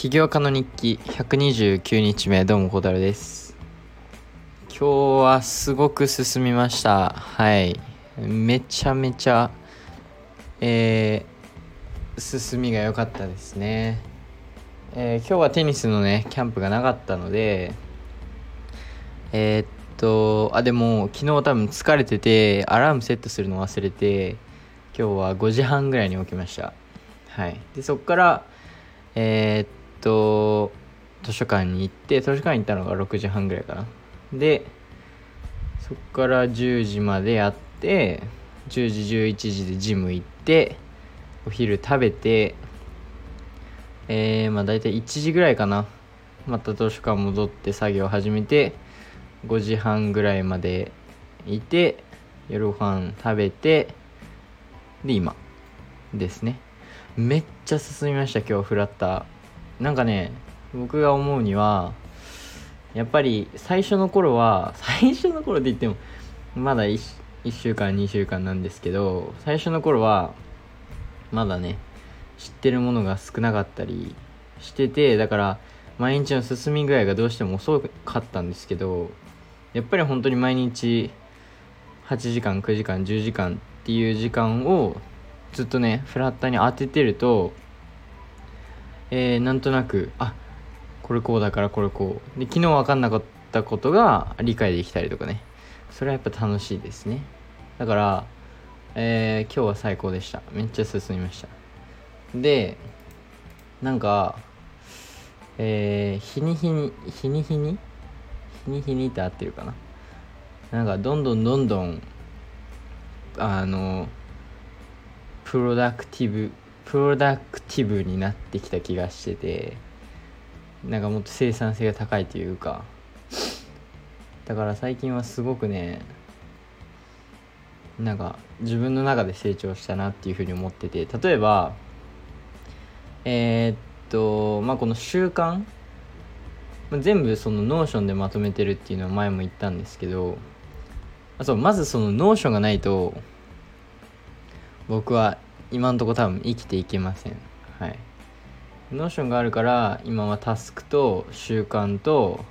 起業家の日記129日目どうも小樽です。今日はすごく進みました。はい。めちゃめちゃえー、進みが良かったですね。えー、今日はテニスのねキャンプがなかったのでえー、っとあでも昨日多分疲れててアラームセットするの忘れて今日は5時半ぐらいに起きました。はい。でそっからえー、っと図書館に行って図書館に行ったのが6時半ぐらいかな。でそっから10時までやって10時11時でジム行ってお昼食べてえー、まあ大体1時ぐらいかな。また図書館戻って作業始めて5時半ぐらいまでいて夜ご飯食べてで今ですね。めっちゃ進みました今日フラッター。なんかね僕が思うにはやっぱり最初の頃は 最初の頃って言ってもまだ 1, 1週間2週間なんですけど最初の頃はまだね知ってるものが少なかったりしててだから毎日の進み具合がどうしても遅かったんですけどやっぱり本当に毎日8時間9時間10時間っていう時間をずっとねフラッターに当ててるとえー、なんとなくあこれこうだからこれこう。で昨日分かんなかったことが理解できたりとかね。それはやっぱ楽しいですね。だから、えー、今日は最高でした。めっちゃ進みました。でなんかえー、日に日に日に日に？日に日にって合ってるかな。なんかどんどんどんどんあのプロダクティブプロダクティブになってきた気がしててなんかもっと生産性が高いというか。だから最近はすごくねなんか自分の中で成長したなっていうふうに思ってて例えばえー、っとまあこの習慣全部その Notion でまとめてるっていうのは前も言ったんですけどあそうまずその Notion がないと僕は今んとこ多分生きていけません。はい。 Notion があるから今はタスクと習慣と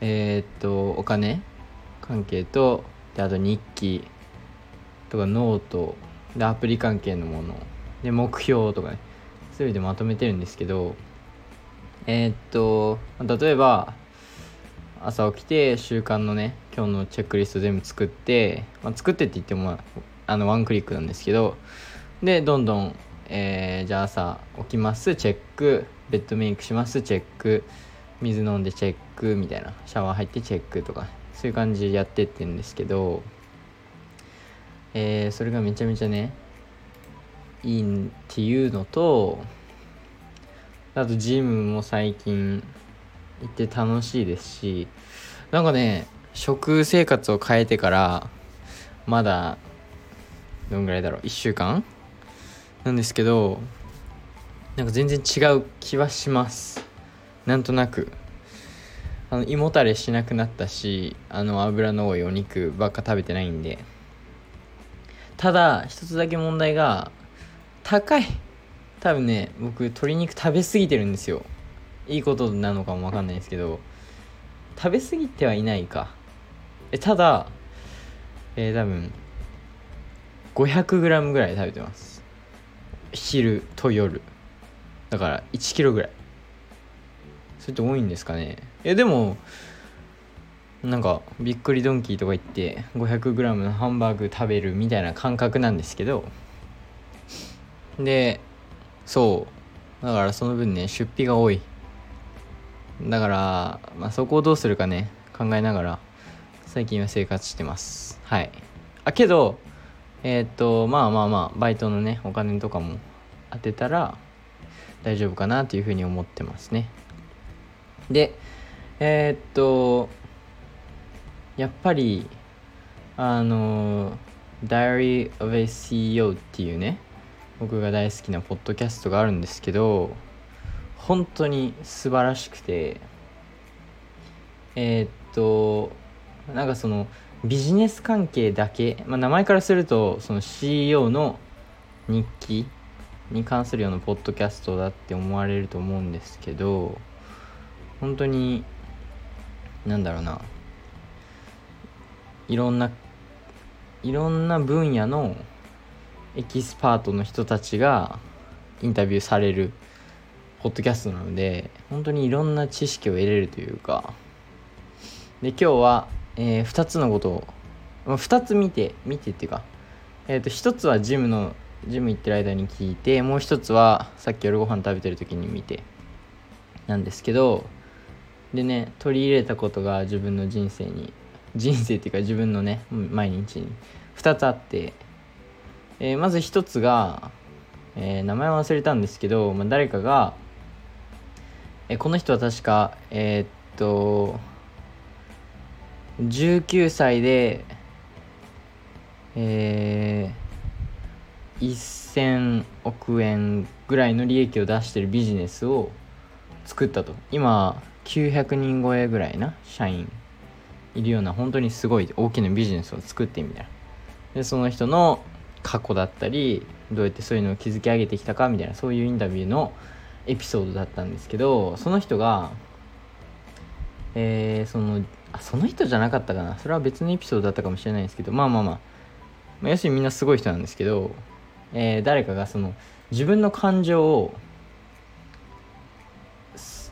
えー、っとお金関係とであと日記とかノートでアプリ関係のもので目標とかね全てまとめてるんですけどえー、っと例えば朝起きて習慣のね今日のチェックリスト全部作って、まあ、作ってって言ってもあのワンクリックなんですけどでどんどん、えー、じゃあ朝起きますチェックベッドメイクしますチェック水飲んでチェックみたいなシャワー入ってチェックとかそういう感じでやってってんですけど、えー、それがめちゃめちゃねいいっていうのとあとジムも最近行って楽しいですしなんかね食生活を変えてからまだどんぐらいだろう1週間なんですけどなんか全然違う気はします。なんとなく。あの胃もたれしなくなったしあの油の多いお肉ばっか食べてないんで。ただ一つだけ問題が高い多分ね僕鶏肉食べ過ぎてるんですよ。いいことなのかもわかんないですけど。食べ過ぎてはいないか。えただえー、多分 500g ぐらい食べてます。昼と夜。だから1キロぐらい。それって多いんですかね。いやでもなんかびっくりドンキーとか行って 500g のハンバーグ食べるみたいな感覚なんですけど。でそう。だからその分ね出費が多い。だから、まあ、そこをどうするかね考えながら最近は生活してます。はい。あけどえー、っとまあまあまあバイトのねお金とかも当てたら大丈夫かなというふうに思ってますね。でえー、っとやっぱりあの Diary of a CEO っていうね僕が大好きなポッドキャストがあるんですけど本当に素晴らしくてえー、っとなんかそのビジネス関係だけ、まあ、名前からするとその CEO の日記に関するようなポッドキャストだって思われると思うんですけど本当になんだろうな。いろんないろんな分野のエキスパートの人たちがインタビューされるポッドキャストなので本当にいろんな知識を得れるというか。で今日は、えー、2つのことを、まあ、2つ見て見てっていうか、えー、と1つはジムのジム行ってる間に聞いてもう1つはさっき夜ご飯食べてる時に見てなんですけどでね取り入れたことが自分の人生に人生っていうか自分のね毎日に2つあって、えー、まず1つが、えー、名前忘れたんですけど、まあ、誰かが、えー、この人は確かえ、っと19歳でえー、1000億円ぐらいの利益を出してるビジネスを作ったと。今900人超えぐらいな社員いるような本当にすごい大きなビジネスを作ってみたいな。でその人の過去だったりどうやってそういうのを築き上げてきたかみたいなそういうインタビューのエピソードだったんですけどその人がえー、そのあその人じゃなかったかな。それは別のエピソードだったかもしれないんですけど。まあまあまあ、まあ、要するにみんなすごい人なんですけど、えー、誰かがその自分の感情を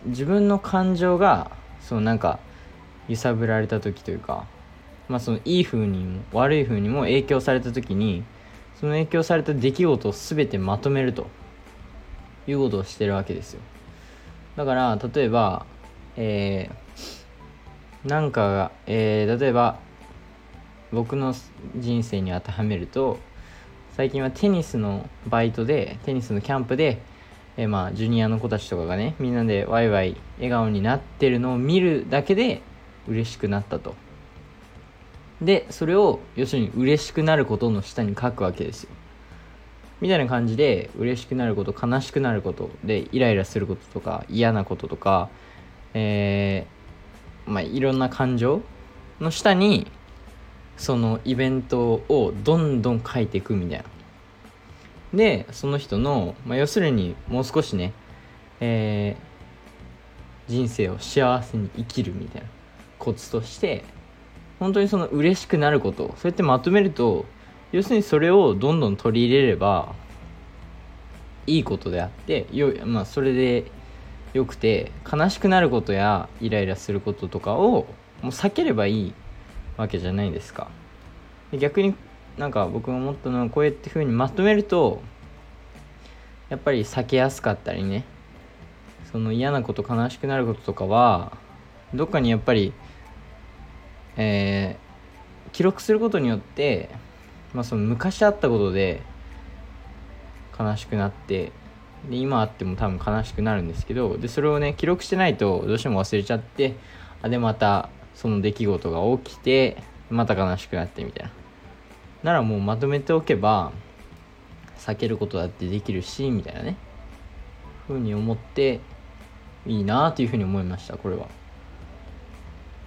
自分の感情がそのなんか揺さぶられた時というかまあそのいい風にも悪い風にも影響された時にその影響された出来事を全てまとめると。いうことをしてるわけですよ。だから例えばえー、なんかが、えー、例えば僕の人生に当てはめると最近はテニスのバイトでテニスのキャンプで、えー、まあジュニアの子たちとかがねみんなでワイワイ笑顔になってるのを見るだけで嬉しくなったと。でそれを要するに嬉しくなることの下に書くわけですよ。みたいな感じで嬉しくなること悲しくなることでイライラすることとか嫌なこととかえー、まあ、いろんな感情の下にそのイベントをどんどん書いていくみたいな。でその人の、まあ、要するにもう少しね、えー、人生を幸せに生きるみたいなコツとして本当にその嬉しくなることそうやってまとめると要するにそれをどんどん取り入れればいいことであってよ、まあ、それでよくて悲しくなることやイライラすることとかをもう避ければいいわけじゃないですか。逆になんか僕が思ったのはこうやって風にまとめるとやっぱり避けやすかったりね。その嫌なこと悲しくなることとかはどっかにやっぱりえー、記録することによって、まあ、その昔あったことで悲しくなってで今あっても多分悲しくなるんですけどでそれをね記録してないとどうしても忘れちゃってあでまたその出来事が起きてまた悲しくなってみたいな。ならもうまとめておけば避けることだってできるしみたいなね。ふうに思っていいなあというふうに思いましたこれは。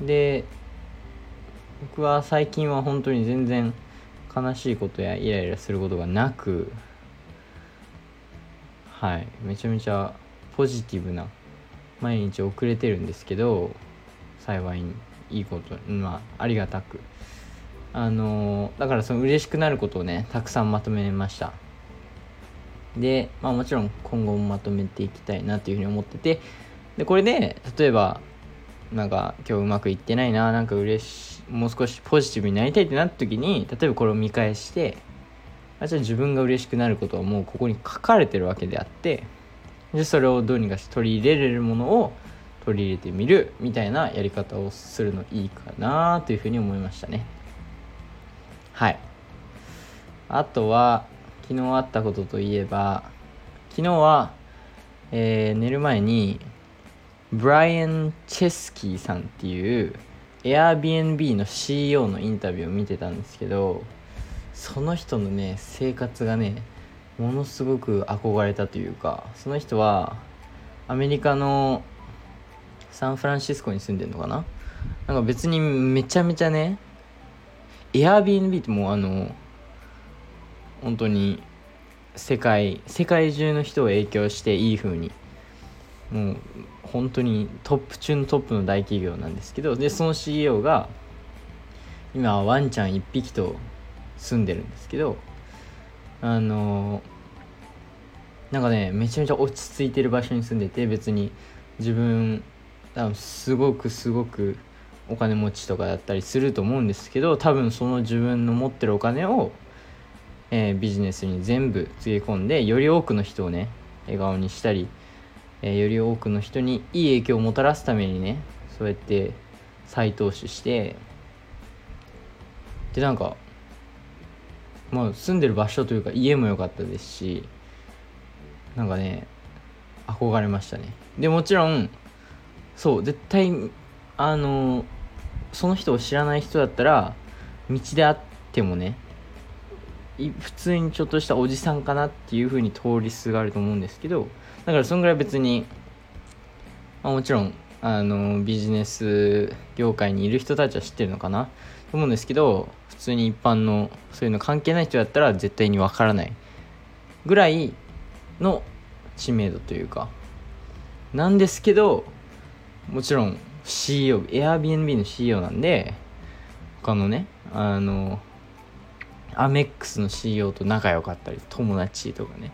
で僕は最近は本当に全然悲しいことやイライラすることがなくはい。めちゃめちゃポジティブな毎日遅れてるんですけど幸いにいいことまあありがたく。あの、だからその嬉しくなることをねたくさんまとめました。でまあもちろん今後もまとめていきたいなというふうに思っててでこれで例えばなんか今日うまくいってないななんか嬉しいもう少しポジティブになりたいってなった時に例えばこれを見返してあじゃあ自分が嬉しくなることはもうここに書かれてるわけであってでそれをどうにかして取り入れれるものを取り入れてみるみたいなやり方をするのいいかなというふうに思いましたね。はい。あとは昨日あったことといえば昨日は、えー、寝る前にブライアン・チェスキーさんっていう Airbnb の CEO のインタビューを見てたんですけどその人のね生活がねものすごく憧れたというかその人はアメリカのサンフランシスコに住んでるのかな？なんか別にめちゃめちゃね Airbnb ってもうあの本当に世界世界中の人を影響していい風にもう本当にトップ中のトップの大企業なんですけどでその CEO が今ワンちゃん1匹と住んでるんですけどあのなんかねめちゃめちゃ落ち着いてる場所に住んでて別に自分多分すごくすごくお金持ちとかだったりすると思うんですけど多分その自分の持ってるお金を、えー、ビジネスに全部つぎ込んでより多くの人をね笑顔にしたりえー、より多くの人にいい影響をもたらすためにねそうやって再投資してでなんかまあ住んでる場所というか家も良かったですしなんかね憧れましたね。でもちろんそう絶対あのその人を知らない人だったら道で会ってもね普通にちょっとしたおじさんかなっていう風に通りすがると思うんですけどだからそんぐらい別に、まあ、もちろんあのビジネス業界にいる人たちは知ってるのかなと思うんですけど普通に一般のそういうの関係ない人だったら絶対にわからないぐらいの知名度というか。なんですけどもちろん CEO Airbnb の CEO なんで他のねあのアメックスの CEO と仲良かったり友達とかね。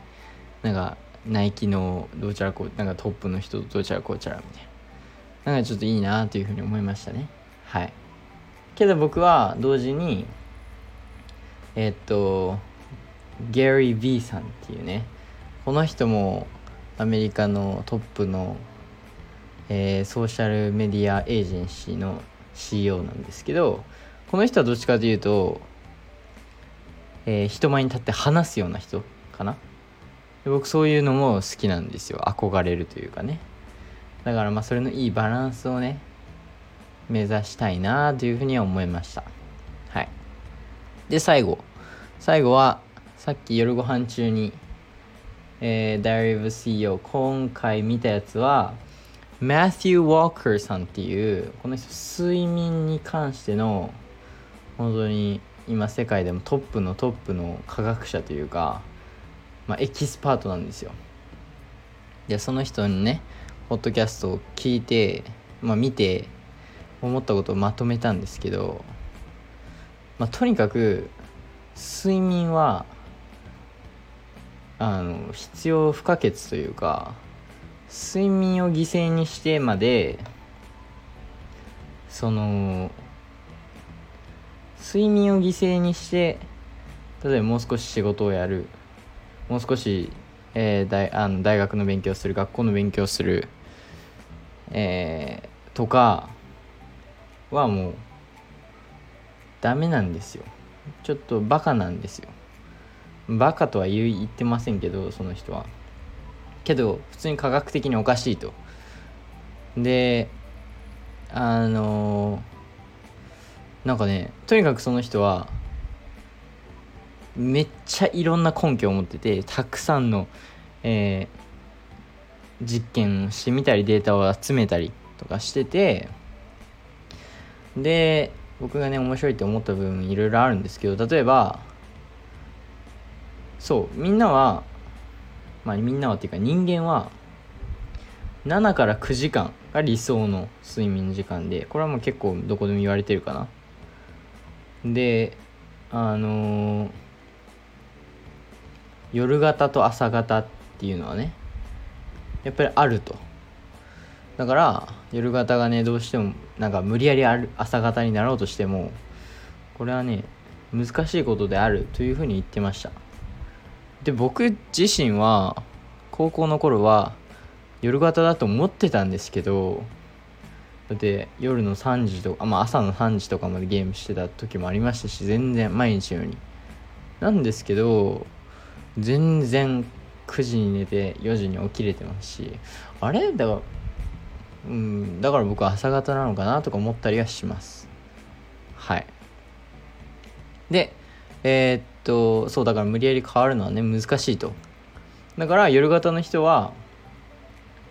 なんかナイキのどうちゃらこうなんかトップの人とどうちゃらこうちゃらみたいな。なんかちょっといいなというふうに思いましたね。はい。けど僕は同時にえ、っとゲリー・ーさんっていうねこの人もアメリカのトップの、えー、ソーシャルメディアエージェンシーの CEO なんですけどこの人はどっちかというと、えー、人前に立って話すような人かな？僕そういうのも好きなんですよ。憧れるというかね。だからまあそれのいいバランスをね目指したいなというふうには思いました。はい。で最後。最後はさっき夜ご飯中にえー、ダイブ CEO 今回見たやつはマテュー・ウォーカーさんっていうこの人睡眠に関しての本当に今世界でもトップのトップの科学者というかまあ、エキスパートなんですよ。でその人にねポッドキャストを聞いて、まあ、見て思ったことをまとめたんですけど、まあ、とにかく睡眠はあの必要不可欠というか睡眠を犠牲にしてまでその睡眠を犠牲にして例えばもう少し仕事をやるもう少し、えー、大あの大学の勉強する学校の勉強する、えー、とかはもうダメなんですよ。ちょっとバカなんですよ。バカとは言ってませんけどその人は。けど普通に科学的におかしいと。であのー、なんかねとにかくその人はめっちゃいろんな根拠を持っててたくさんの、えー、実験をしてみたりデータを集めたりとかしててで僕がね面白いって思った部分いろいろあるんですけど例えばそうみんなはまあみんなはっていうか人間は7から9時間が理想の睡眠時間でこれはもう結構どこでも言われてるかな。であのー夜型と朝型っていうのはねやっぱりあると。だから夜型がねどうしてもなんか無理やりある朝型になろうとしてもこれはね難しいことであるというふうに言ってました。で僕自身は高校の頃は夜型だと思ってたんですけどだって夜の3時とか、まあ、朝の3時とかまでゲームしてた時もありましたし全然毎日のように。なんですけど全然9時に寝て4時に起きれてますしあれ？だからうんだから僕は朝方なのかなとか思ったりはします。はい。でえー、っとそうだから無理やり変わるのはね難しいと。だから夜型の人は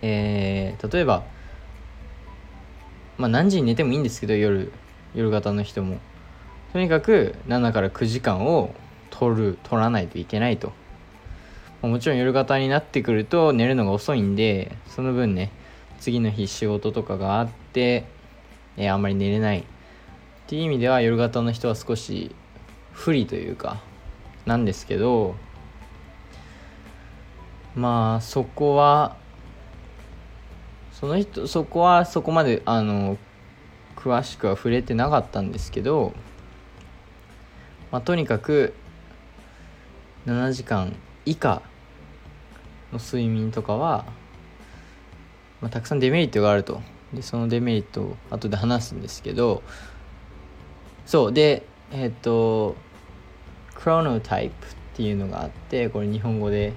えー、例えばまあ何時に寝てもいいんですけど夜夜型の人も。とにかく7から9時間を取る取らないといけないと。もちろん夜型になってくると寝るのが遅いんでその分ね次の日仕事とかがあって、えー、あんまり寝れないっていう意味では夜型の人は少し不利というかなんですけどまあそこはその人そこはそこまであの詳しくは触れてなかったんですけど、まあ、とにかく7時間以下の睡眠とかは、まあ、たくさんデメリットがあると。でそのデメリットを後で話すんですけどそうでえっ、とクロノタイプっていうのがあってこれ日本語で。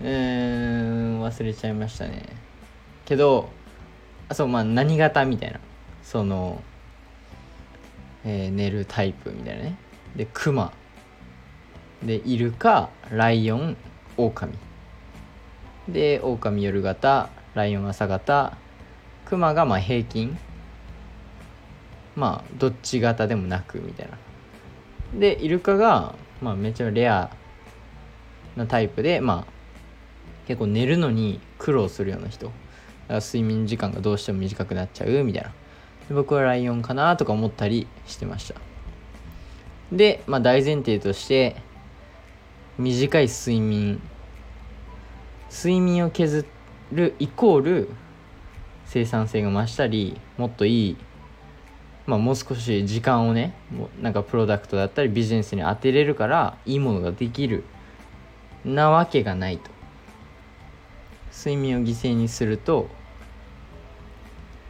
うーん忘れちゃいましたね。けどあそうまあ何型みたいな。その、えー、寝るタイプみたいなね。でクマ。でイルカライオンオオカミでオオカミ夜型。ライオン朝型クマがまあ平均まあどっち型でもなくみたいな。でイルカがまあめちゃレアなタイプでまあ結構寝るのに苦労するような人。睡眠時間がどうしても短くなっちゃうみたいな。僕はライオンかなとか思ったりしてました。で、まあ、大前提として短い睡眠。睡眠を削っるイコール生産性が増したりもっといいまあ、もう少し時間をねなんかプロダクトだったりビジネスに当てれるからいいものができるなわけがないと。睡眠を犠牲にすると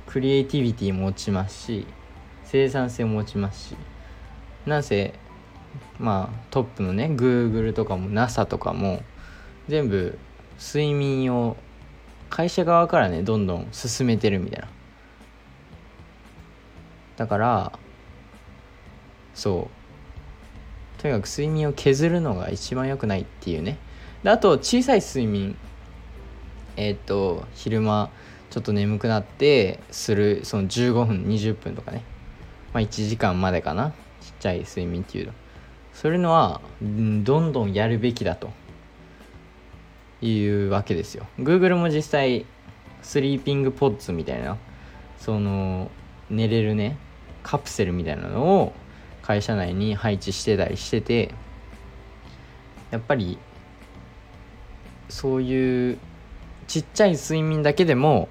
クリエイティビティも落ちますし生産性も落ちますしなんせまあトップのね Google とかも NASA とかも全部睡眠を会社側からねどんどん進めてるみたいな。だからそう。とにかく睡眠を削るのが一番良くないっていうね。であと小さい睡眠。えっ、ー、と昼間ちょっと眠くなってするその15分20分とかね。まあ1時間までかな。ちっちゃい睡眠っていうの。そういうのはどんどんやるべきだと。いうわけですよ。Google も実際スリーピングポッツみたいなその寝れるねカプセルみたいなのを会社内に配置してたりしててやっぱりそういうちっちゃい睡眠だけでも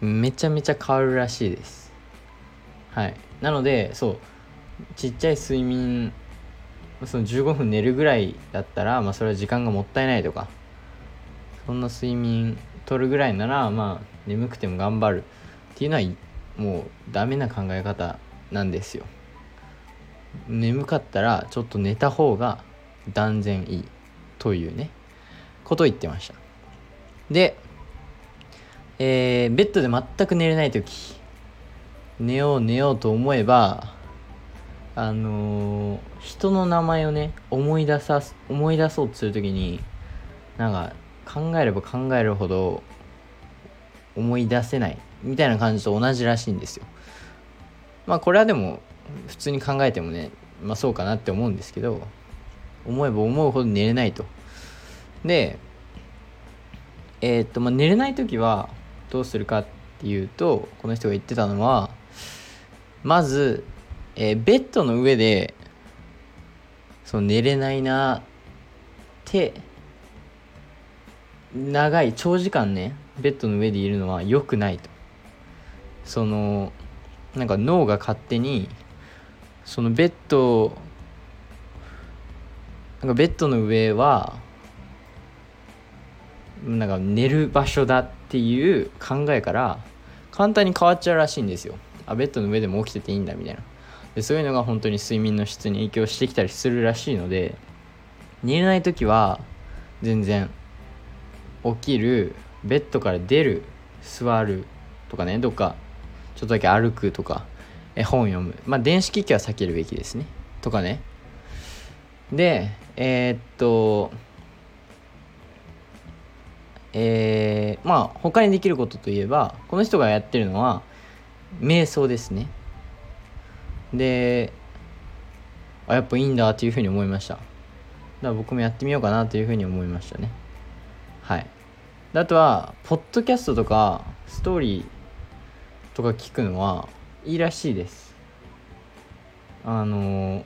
めちゃめちゃ変わるらしいです。はい。なのでそうちっちゃい睡眠その15分寝るぐらいだったら、まあ、それは時間がもったいないとかそんな睡眠取るぐらいならまあ眠くても頑張るっていうのはもうダメな考え方なんですよ。眠かったらちょっと寝た方が断然いいというねことを言ってました。で、えー、ベッドで全く寝れない時寝よう寝ようと思えばあのー、人の名前をね思い出さ思い出そうとする時になんか考えれば考えるほど思い出せないみたいな感じと同じらしいんですよ。まあこれはでも普通に考えてもねまあそうかなって思うんですけど思えば思うほど寝れないと。でえー、っとまあ寝れない時はどうするかっていうとこの人が言ってたのはまず、えー、ベッドの上でその寝れないなって長い長時間ねベッドの上でいるのは良くないと。そのなんか脳が勝手にそのベッドなんかベッドの上はなんか寝る場所だっていう考えから簡単に変わっちゃうらしいんですよ。あベッドの上でも起きてていいんだみたいな。でそういうのが本当に睡眠の質に影響してきたりするらしいので寝れない時は全然起きるベッドから出る座るとかねどっかちょっとだけ歩くとか、え本読む。まあ、電子機器は避けるべきですね。とかね。で、えー、っと、えー、まあ、他にできることといえば、この人がやってるのは、瞑想ですね。で、あ、やっぱいいんだっていうふうに思いましただ。から僕もやってみようかなというふうに思いましたねはいあとはポッドキャストとかストーリーとか聞くのはいいらしいです。あの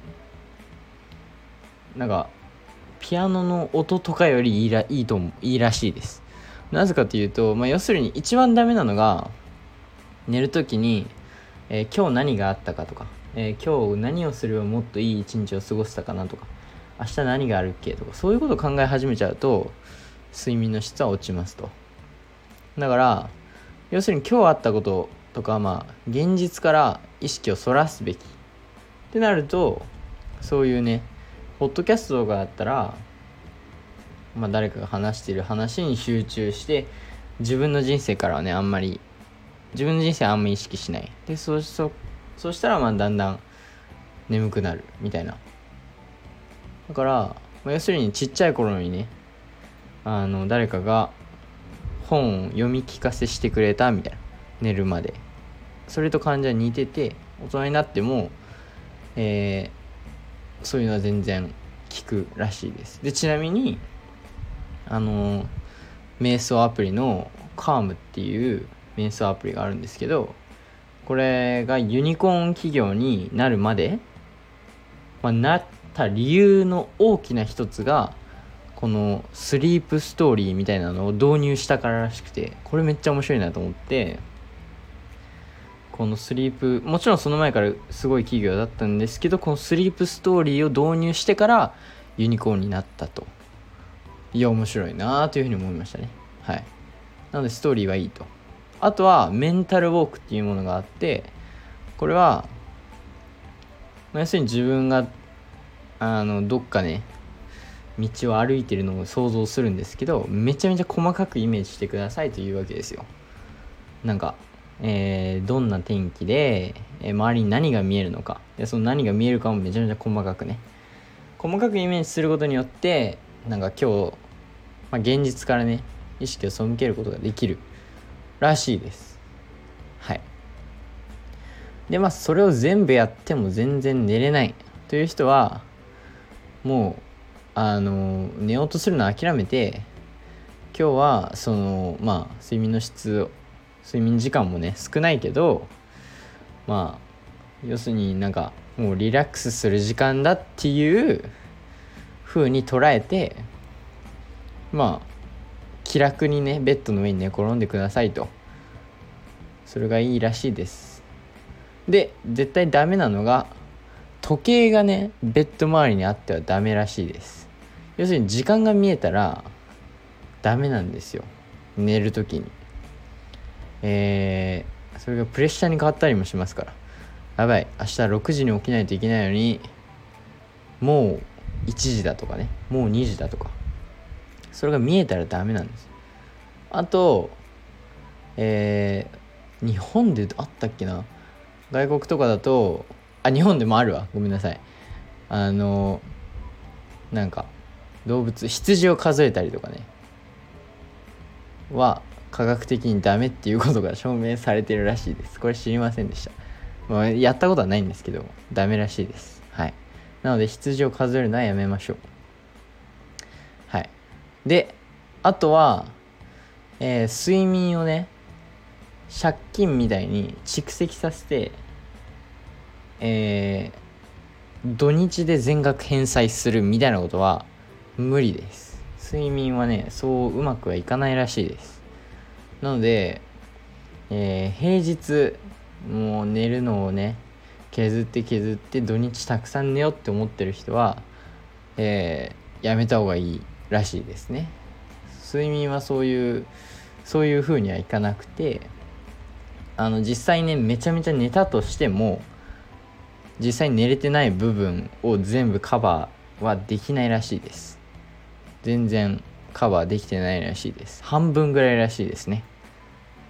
なんかピアノの音とかよりいいらいいと思ういいらしいです。なぜかというと、まあ、要するに一番ダメなのが寝る時に、えー、今日何があったかとか、えー、今日何をすればもっといい一日を過ごせたかなとか明日何があるっけとかそういうことを考え始めちゃうと睡眠の質は落ちますと。だから要するに今日あったこととかまあ現実から意識をそらすべきってなるとそういうねポッドキャストとかだったらまあ誰かが話してる話に集中して自分の人生からはねあんまり自分の人生あんまり意識しない。でそうそそうしたらまあだんだん眠くなるみたいな。だから、まあ、要するにちっちゃい頃にねあの誰かが本を読み聞かせしてくれたみたいな。寝るまで。それと患者似てて大人になっても、えー、そういうのは全然効くらしいです。でちなみにあの瞑想アプリのカームっていう瞑想アプリがあるんですけどこれがユニコーン企業になるまで、まあ、なった理由の大きな一つがこのスリープストーリーみたいなのを導入したかららしくてこれめっちゃ面白いなと思ってこのスリープもちろんその前からすごい企業だったんですけどこのスリープストーリーを導入してからユニコーンになったと。いや面白いなというふうに思いましたね。はい。なのでストーリーはいいと。あとはメンタルウォークっていうものがあってこれは要するに自分があのどっかね道を歩いてるのを想像するんですけどめちゃめちゃ細かくイメージしてくださいというわけですよ。なんか、えー、どんな天気で、えー、周りに何が見えるのか。でその何が見えるかもめちゃめちゃ細かくね。細かくイメージすることによってなんか今日、まあ、現実からね意識を背けることができるらしいです。はい。でまあそれを全部やっても全然寝れないという人はもうあの寝ようとするの諦めて今日はそのまあ睡眠の質を睡眠時間もね少ないけどまあ要するになんかもうリラックスする時間だっていう風に捉えてまあ気楽にねベッドの上に寝転んでくださいと。それがいいらしいです。で絶対ダメなのが時計がねベッド周りにあってはダメらしいです。要するに時間が見えたらダメなんですよ。寝る時に。えー、それがプレッシャーに変わったりもしますから。やばい。明日6時に起きないといけないのにもう1時だとかね。もう2時だとか。それが見えたらダメなんです。あとえー、日本であったっけな。外国とかだとあ日本でもあるわ。ごめんなさい。あのなんか動物羊を数えたりとかね。は科学的にダメっていうことが 証明されてるらしいです。これ知りませんでした、まあ、やったことはないんですけどダメらしいです。はい。なので羊を数えるのはやめましょう。はい。であとは、えー、睡眠をね借金みたいに蓄積させてえー、土日で全額返済するみたいなことは無理です。睡眠はねそううまくはいかないらしいです。なので、えー、平日もう寝るのをね削って削って土日たくさん寝ようって思ってる人は、えー、やめた方がいいらしいですね。睡眠はそういうそういう風にはいかなくてあの実際ねめちゃめちゃ寝たとしても実際に寝れてない部分を全部カバーはできないらしいです。全然カバーできてないらしいです。半分ぐらいらしいですね。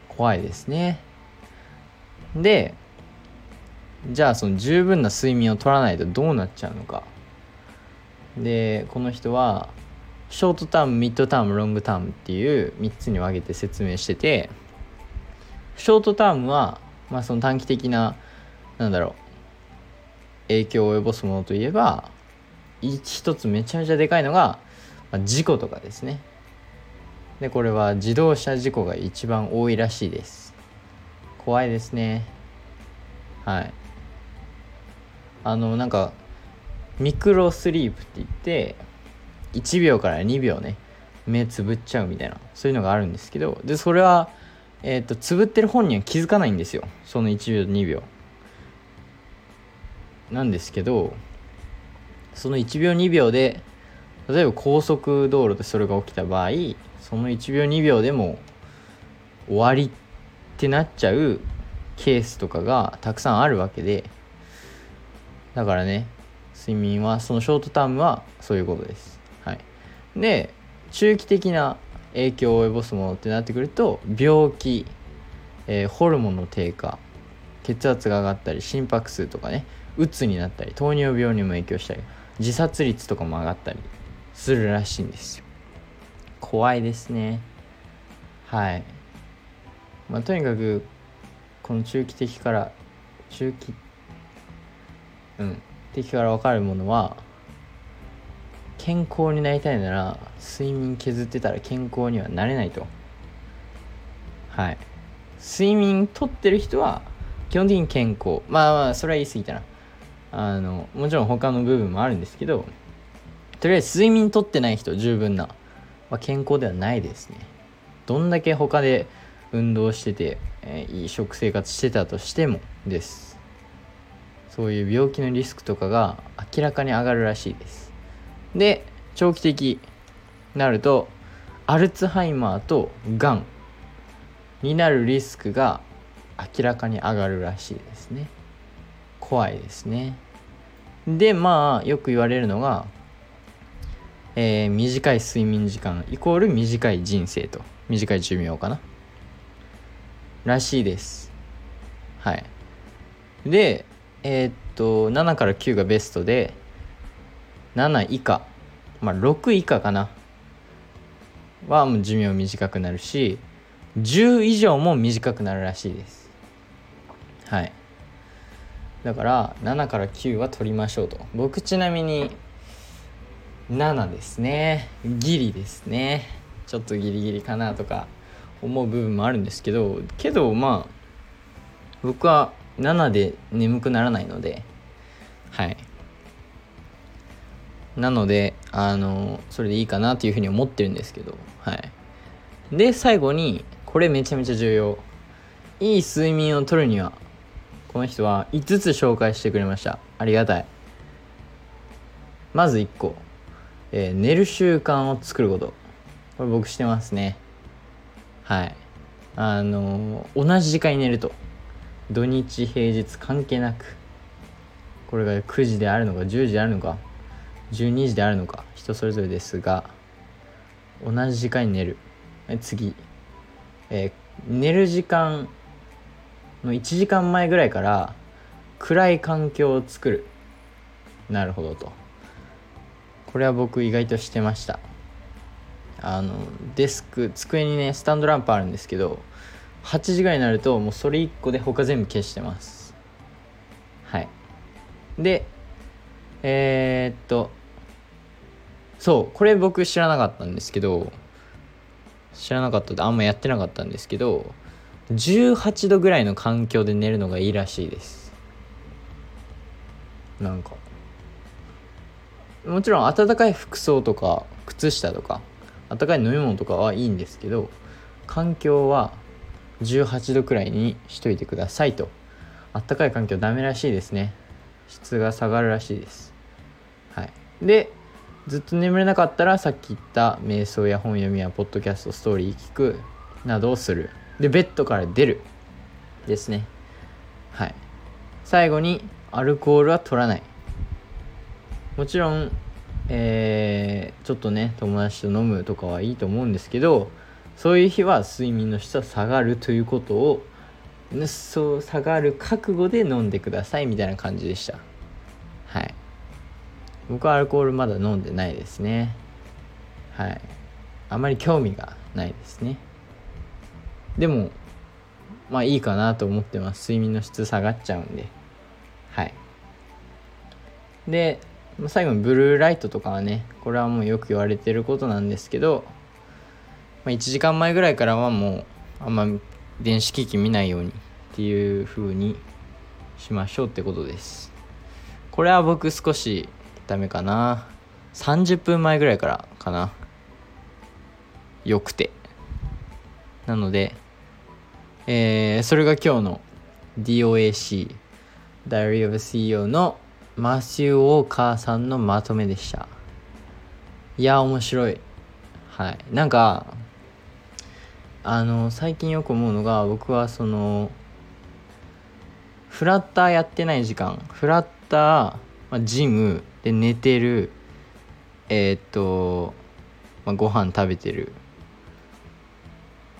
怖いですね。でじゃあその十分な睡眠を取らないとどうなっちゃうのか。でこの人はショートタームミッドタームロングタームっていう3つに分けて説明しててショートタームは、まあ、その短期的ななんだろう影響を及ぼすものといえば一つめちゃめちゃでかいのが、まあ、事故とかですね。でこれは自動車事故が一番多いらしいです。怖いですね。はい。あのなんかミクロスリープって言って1秒から2秒ね目つぶっちゃうみたいなそういうのがあるんですけどでそれはえっ、とつぶってる本人は気づかないんですよ。その1秒2秒。なんですけどその1秒2秒で例えば高速道路でそれが起きた場合その1秒2秒でも終わりってなっちゃうケースとかがたくさんあるわけでだからね睡眠はそのショートタームはそういうことです。はい、で中期的な影響を及ぼすものってなってくると病気、えー、ホルモンの低下血圧が上がったり心拍数とかねうつになったり糖尿病にも影響したり自殺率とかも上がったりするらしいんですよ。怖いですね。はい。まあとにかくこの中期的から中期うん的から分かるものは健康になりたいなら睡眠削ってたら健康にはなれないと。はい。睡眠とってる人は基本的に健康。まあまあそれは言い過ぎたなあのもちろん他の部分もあるんですけどとりあえず睡眠とってない人十分な、まあ、健康ではないですね。どんだけ他で運動してて、えー、いい食生活してたとしてもです。そういう病気のリスクとかが明らかに上がるらしいです。で長期的になるとアルツハイマーとがんになるリスクが明らかに上がるらしいですね。怖いですね。でまあよく言われるのが、えー、短い睡眠時間イコール短い人生と。短い寿命かな。らしいです。はい。でえー、っと7から9がベストで7以下。まあ6以下かな。はもう寿命短くなるし10以上も短くなるらしいです。はい。だから7から9は取りましょうと。僕ちなみに7ですね。ギリですね。ちょっとギリギリかなとか思う部分もあるんですけどけどまあ僕は7で眠くならないのではい。なのであのそれでいいかなというふうに思ってるんですけどはい。で最後にこれめちゃめちゃ重要。いい睡眠をとるにはこの人は5つ紹介してくれました。ありがたい。まず1個、えー、寝る習慣を作ること。これ僕してますね。はい。あのー、同じ時間に寝ると。土日平日関係なく。これが9時であるのか10時であるのか12時であるのか人それぞれですが同じ時間に寝る。次、えー、寝る時間の1時間前ぐらいから暗い環境を作る。なるほどと。これは僕意外としてました。あのデスク机にねスタンドランプあるんですけど8時ぐらいになるともうそれ1個で他全部消してます。はい。でえー、っとそうこれ僕知らなかったんですけど知らなかったってあんまやってなかったんですけど18度ぐらいの環境で寝るのがいいらしいです。なんか。もちろん暖かい服装とか靴下とか暖かい飲み物とかはいいんですけど環境は18度くらいにしといてくださいと。暖かい環境ダメらしいですね。質が下がるらしいです。はい。でずっと眠れなかったらさっき言った瞑想や本読みやポッドキャストストーリー聞くなどをする。でベッドから出る。ですね。はい。最後にアルコールは取らない。もちろんえー、ちょっとね友達と飲むとかはいいと思うんですけどそういう日は睡眠の質は下がるということをそう下がる覚悟で飲んでくださいみたいな感じでした。はい。僕はアルコールまだ飲んでないですね。はい。あまり興味がないですね。でもまあいいかなと思ってます。睡眠の質下がっちゃうんで。はい。で最後にブルーライトとかはねこれはもうよく言われてることなんですけど、まあ、1時間前ぐらいからはもうあんま電子機器見ないようにっていう風にしましょうってことです。これは僕少しダメかな。30分前ぐらいからかな。よくて。なのでえー、それが今日の DOAC Diary of CEO のマシュー・ウォーカーさんのまとめでした。いや面白い。はい。なんかあの最近よく思うのが僕はそのフラッターやってない時間フラッター、まあ、ジムで寝てるえー、っと、まあ、ご飯食べてる。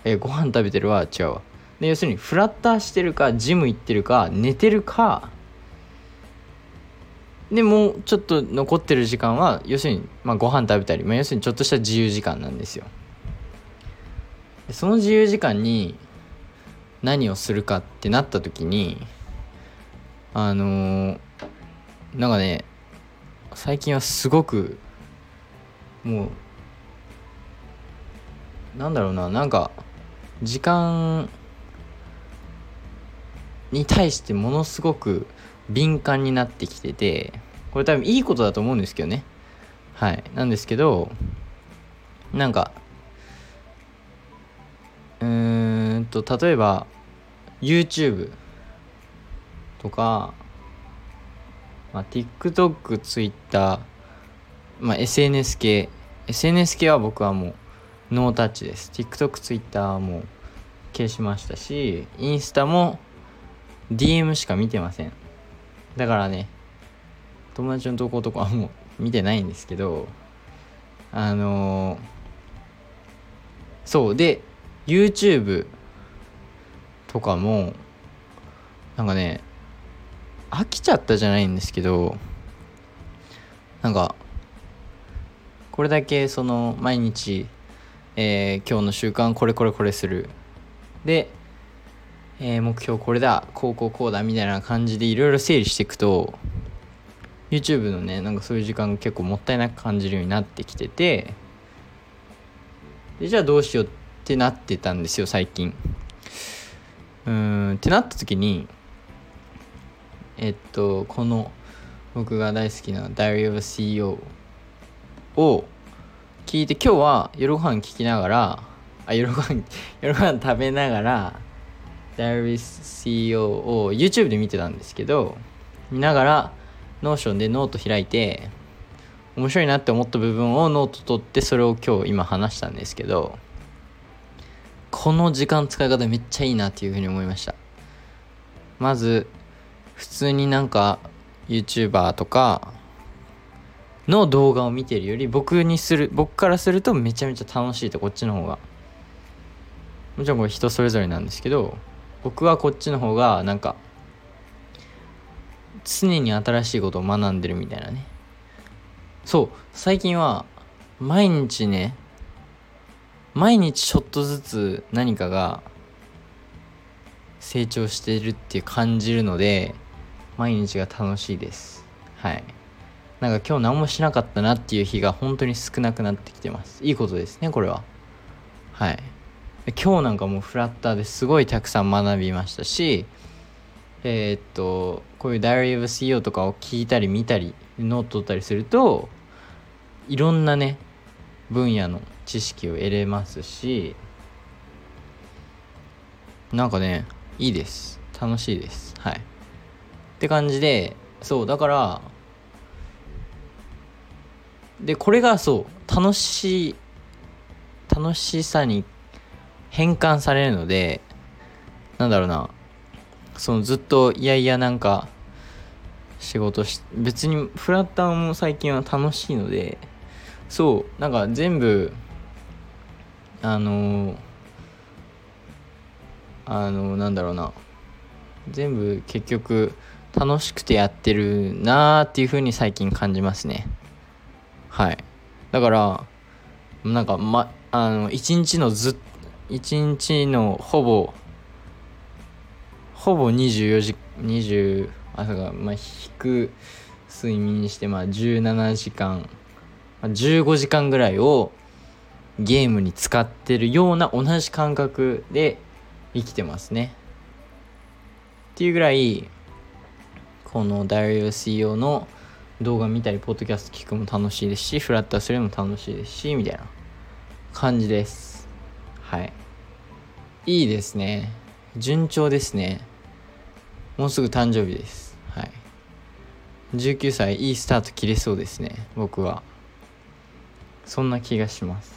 えー、ご飯食べてるは違うわ。で要するにフラッターしてるかジム行ってるか寝てるかでもうちょっと残ってる時間は要するに、まあ、ご飯食べたり、まあ、要するにちょっとした自由時間なんですよ。その自由時間に何をするかってなった時にあのー、なんかね最近はすごくもうなんだろうななんか時間に対してものすごく敏感になってきててこれ多分いいことだと思うんですけどね。はい。なんですけどなんかうーんと例えば YouTube とか、まあ、TikTok、Twitter、まあ、SNS 系。SNS 系は僕はもうノータッチです。TikTok、Twitter も消しましたしインスタも DM しか見てません。だからね友達の投稿とかはもう見てないんですけどあのー、そうで YouTube とかもなんかね飽きちゃったじゃないんですけどなんかこれだけその毎日、えー、今日の習慣これこれこれする。でえー、目標これだこうこうこうだみたいな感じでいろいろ整理していくと YouTube のねなんかそういう時間が結構もったいなく感じるようになってきててでじゃあどうしようってなってたんですよ最近。うーんってなった時にえっとこの僕が大好きな Diary of a CEO を聞いて今日は夜ご飯聞きながらあ夜ご飯夜ご飯食べながら Diary CEO を YouTube で見てたんですけど見ながら Notion でノート開いて面白いなって思った部分をノート取ってそれを今日今話したんですけどこの時間使い方めっちゃいいなっていうふうに思いました。まず普通になんか YouTuber とかの動画を見てるより僕にする僕からするとめちゃめちゃ楽しいとこっちの方が。もちろんこれ人それぞれなんですけど僕はこっちの方がなんか常に新しいことを学んでるみたいなね。そう最近は毎日ね毎日ちょっとずつ何かが成長してるっていう感じるので毎日が楽しいです。はい。なんか今日何もしなかったなっていう日が本当に少なくなってきてます。いいことですねこれは。はい。今日なんかもうフラッターですごいたくさん学びましたしえー、っとこういう Diary of CEO とかを聞いたり見たりノート取ったりするといろんなね分野の知識を得れますしなんかねいいです。楽しいです。はい。って感じでそうだからでこれがそう楽しい楽しさに変換されるのでなんだろうな。そのずっといやいやなんか仕事し別にフラッターも最近は楽しいのでそうなんか全部あのあのなんだろうな。全部結局楽しくてやってるなーっていう風に最近感じますね。はい。だからなんかまあの一日のずっ1日のほぼほぼ24時20朝がまあ引く睡眠してまあ17時間、15時間ぐらいをゲームに使ってるような同じ感覚で生きてますね。っていうぐらいこのダイオ CEO の動画見たりポッドキャスト聞くも楽しいですしフラッターするのも楽しいですしみたいな感じです。はい。いいですね。順調ですね。もうすぐ誕生日です。はい。19歳いいスタート切れそうですね。僕は。そんな気がします。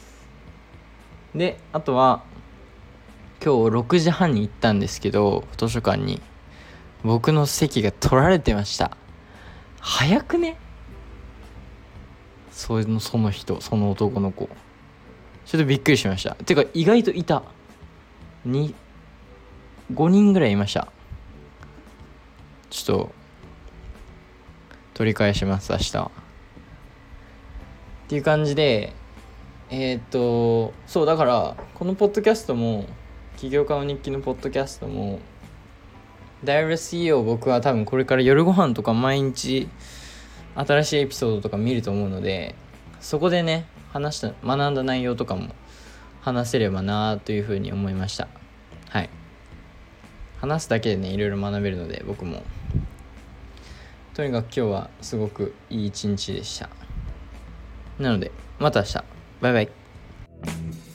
であとは今日6時半に行ったんですけど図書館に。僕の席が取られてました。早くね？そのその人その男の子。ちょっとびっくりしました。てか意外といた。5人ぐらいいました。ちょっと取り返します明日っていう感じでえー、っとそうだからこのポッドキャストも起業家の日記のポッドキャストもダイレ CEO 僕は多分これから夜ご飯とか毎日新しいエピソードとか見ると思うのでそこでね話した学んだ内容とかも話せればなというふうに思いました。はい。話すだけでねいろいろ学べるので僕も。とにかく今日はすごくいい一日でした。なのでまた明日。バイバイ。